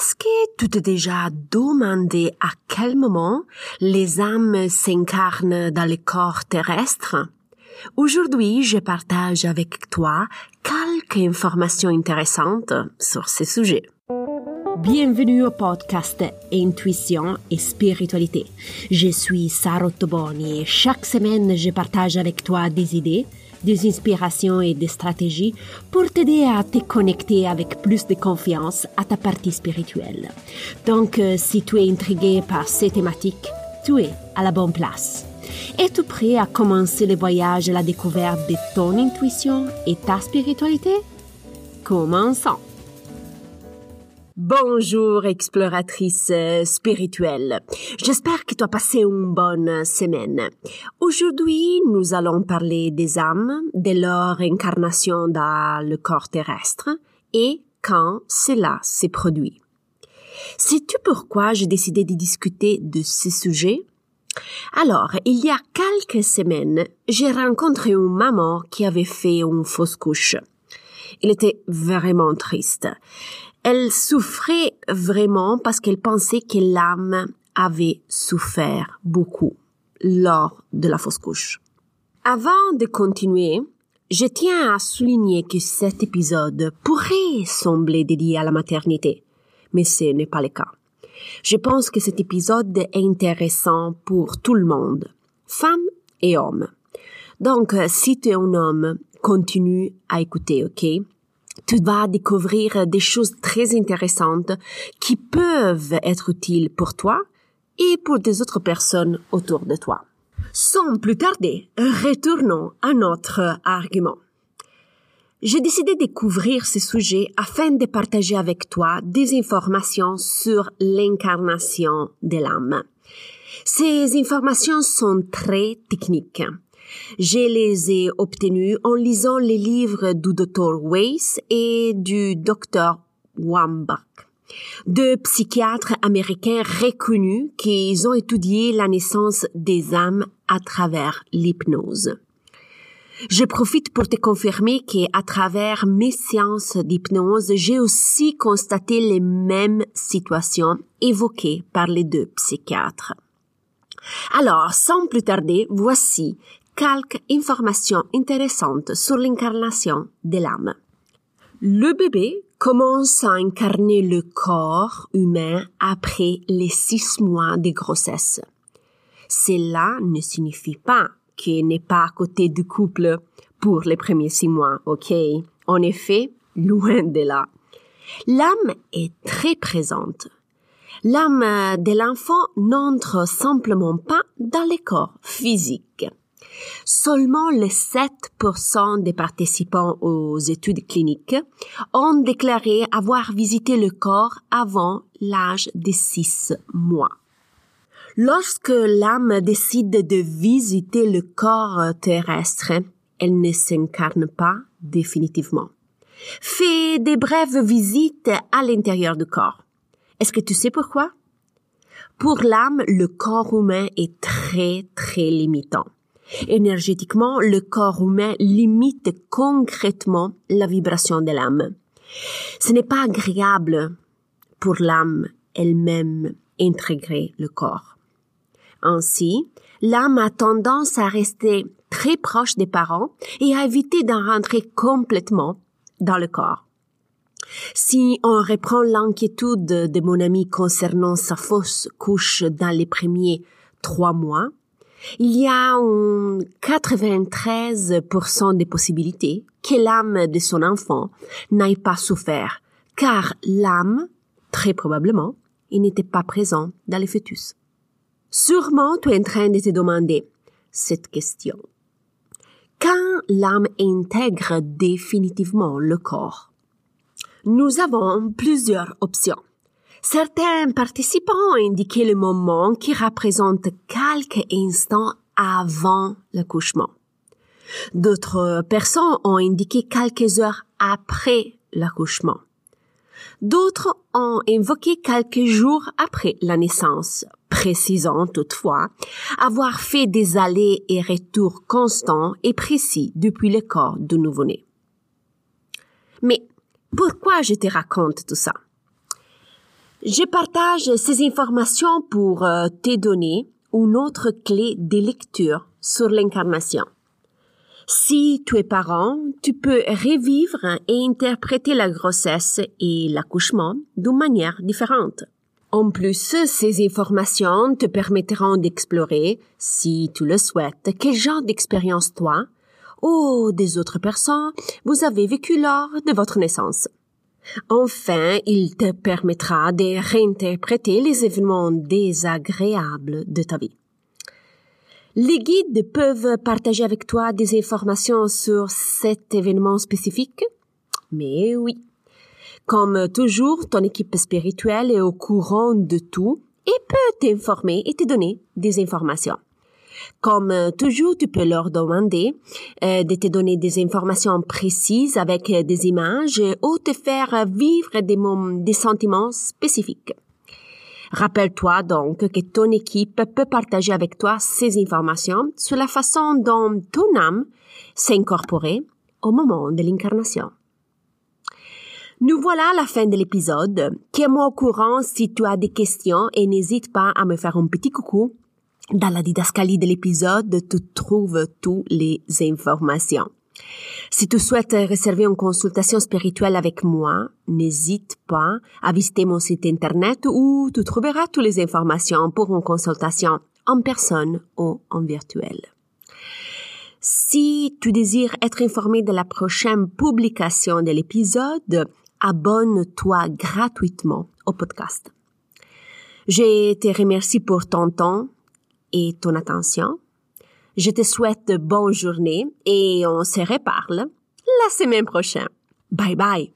Est-ce que tu t'es déjà demandé à quel moment les âmes s'incarnent dans les corps terrestres? Aujourd'hui, je partage avec toi quelques informations intéressantes sur ce sujet. Bienvenue au podcast Intuition et Spiritualité. Je suis Sarah Toboni et chaque semaine je partage avec toi des idées, des inspirations et des stratégies pour t'aider à te connecter avec plus de confiance à ta partie spirituelle. Donc, euh, si tu es intrigué par ces thématiques, tu es à la bonne place. Es-tu prêt à commencer le voyage à la découverte de ton intuition et ta spiritualité? Commençons! Bonjour exploratrice spirituelle. J'espère que tu as passé une bonne semaine. Aujourd'hui, nous allons parler des âmes, de leur incarnation dans le corps terrestre et quand cela s'est produit. Sais-tu pourquoi j'ai décidé de discuter de ce sujet? Alors, il y a quelques semaines, j'ai rencontré une maman qui avait fait une fausse couche. Il était vraiment triste. Elle souffrait vraiment parce qu'elle pensait que l'âme avait souffert beaucoup lors de la fausse couche. Avant de continuer, je tiens à souligner que cet épisode pourrait sembler dédié à la maternité, mais ce n'est pas le cas. Je pense que cet épisode est intéressant pour tout le monde, femmes et hommes. Donc, si tu es un homme, continue à écouter, ok? Tu vas découvrir des choses très intéressantes qui peuvent être utiles pour toi et pour des autres personnes autour de toi. Sans plus tarder, retournons à notre argument. J'ai décidé de découvrir ce sujet afin de partager avec toi des informations sur l'incarnation de l'âme. Ces informations sont très techniques. Je les ai obtenus en lisant les livres du Dr. Weiss et du Dr. Wambach, deux psychiatres américains reconnus qui ont étudié la naissance des âmes à travers l'hypnose. Je profite pour te confirmer qu'à travers mes séances d'hypnose, j'ai aussi constaté les mêmes situations évoquées par les deux psychiatres. Alors, sans plus tarder, voici quelques informations intéressantes sur l'incarnation de l'âme. Le bébé commence à incarner le corps humain après les six mois de grossesse. Cela ne signifie pas qu'il n'est pas à côté du couple pour les premiers six mois, ok? En effet, loin de là. L'âme est très présente. L'âme de l'enfant n'entre simplement pas dans le corps physique. Seulement les 7% des participants aux études cliniques ont déclaré avoir visité le corps avant l'âge de 6 mois. Lorsque l'âme décide de visiter le corps terrestre, elle ne s'incarne pas définitivement. Fait des brèves visites à l'intérieur du corps. Est-ce que tu sais pourquoi? Pour l'âme, le corps humain est très, très limitant. Énergétiquement, le corps humain limite concrètement la vibration de l'âme. Ce n'est pas agréable pour l'âme elle-même intégrer le corps. Ainsi, l'âme a tendance à rester très proche des parents et à éviter d'en rentrer complètement dans le corps. Si on reprend l'inquiétude de mon ami concernant sa fausse couche dans les premiers trois mois, il y a un 93% de possibilités que l'âme de son enfant n'ait pas souffert, car l'âme, très probablement, n'était pas présent dans le fœtus. Sûrement, tu es en train de te demander cette question. Quand l'âme intègre définitivement le corps, nous avons plusieurs options. Certains participants ont indiqué le moment qui représente quelques instants avant l'accouchement. D'autres personnes ont indiqué quelques heures après l'accouchement. D'autres ont invoqué quelques jours après la naissance, précisant toutefois avoir fait des allers et retours constants et précis depuis le corps du nouveau-né. Mais pourquoi je te raconte tout ça? Je partage ces informations pour euh, te donner une autre clé de lecture sur l'incarnation. Si tu es parent, tu peux revivre et interpréter la grossesse et l'accouchement d'une manière différente. En plus, ces informations te permettront d'explorer, si tu le souhaites, quel genre d'expérience toi ou des autres personnes vous avez vécu lors de votre naissance. Enfin, il te permettra de réinterpréter les événements désagréables de ta vie. Les guides peuvent partager avec toi des informations sur cet événement spécifique? Mais oui. Comme toujours, ton équipe spirituelle est au courant de tout et peut t'informer et te donner des informations. Comme euh, toujours, tu peux leur demander euh, de te donner des informations précises avec euh, des images ou te faire vivre des, sentiments spécifiques. Rappelle-toi donc que ton équipe peut partager avec toi ces informations sur la façon dont ton âme s'est incorporée au moment de l'incarnation. Nous voilà à la fin de l'épisode. Tiens-moi au courant si tu as des questions et n'hésite pas à me faire un petit coucou dans la didascalie de l'épisode, tu trouves toutes les informations. Si tu souhaites réserver une consultation spirituelle avec moi, n'hésite pas à visiter mon site internet où tu trouveras toutes les informations pour une consultation en personne ou en virtuel. Si tu désires être informé de la prochaine publication de l'épisode, abonne-toi gratuitement au podcast. Je te remercie pour ton temps, et ton attention. Je te souhaite bonne journée et on se reparle la semaine prochaine. Bye bye.